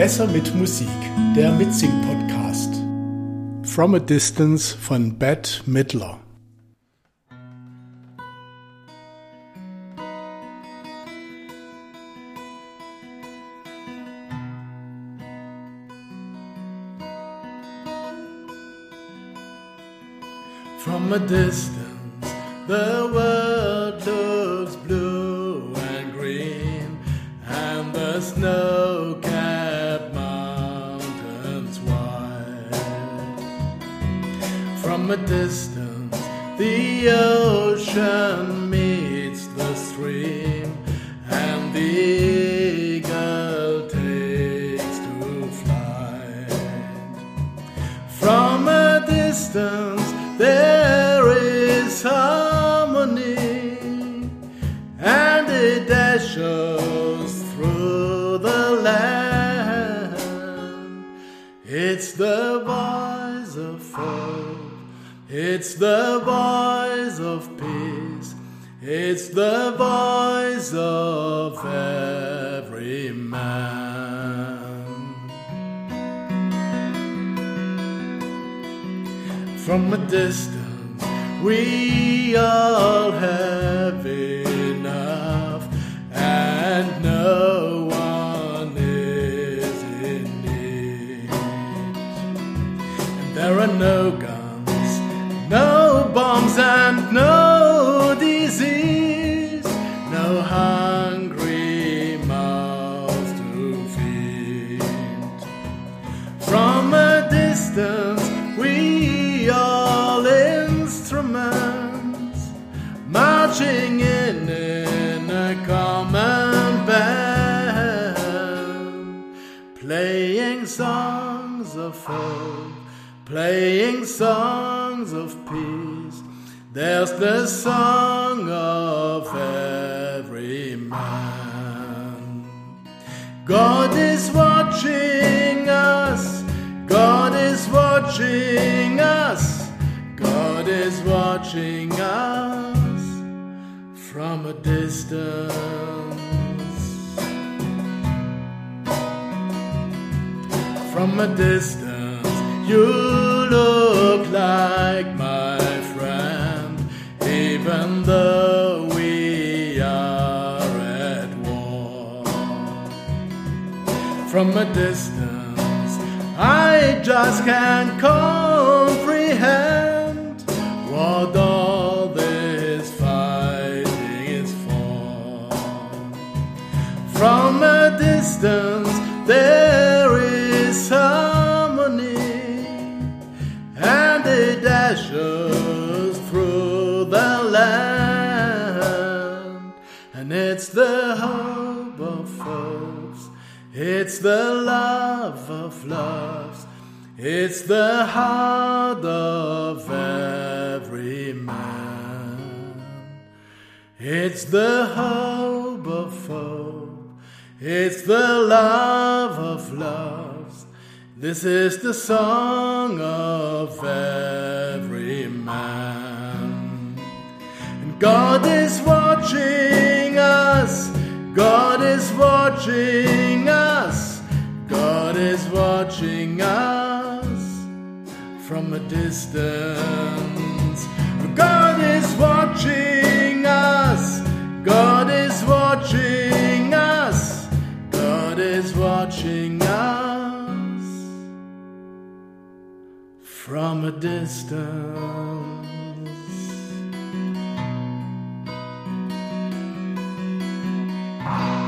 Besser mit Musik, der Mitsing-Podcast. From a Distance von Bette Midler. From a distance, the world From a distance, the ocean meets the stream, and the eagle takes to flight. From a distance, there is harmony, and it dashes through the land. It's the it's the voice of peace, it's the voice of every man. From a distance, we all have enough, and no bombs, and no disease, no hungry mouths to feed. From a distance, we all instruments marching in in a common band, playing songs of hope, playing songs of peace. There's the song of every man. God is watching us. God is watching us. God is watching us from a distance. From a distance, you look like my friend, even though we are at war from a distance. I just can't comprehend what all this fighting is for. From a distance, there through the land, and it's the hope of hopes. It's the love of loves. It's the heart of every man. It's the hope of hope. It's the love of loves. This is the song of every man. And God is watching us. God is watching us. God is watching us from a distance. God is watching us. God is watching us. God is watching us from a distance. Ah.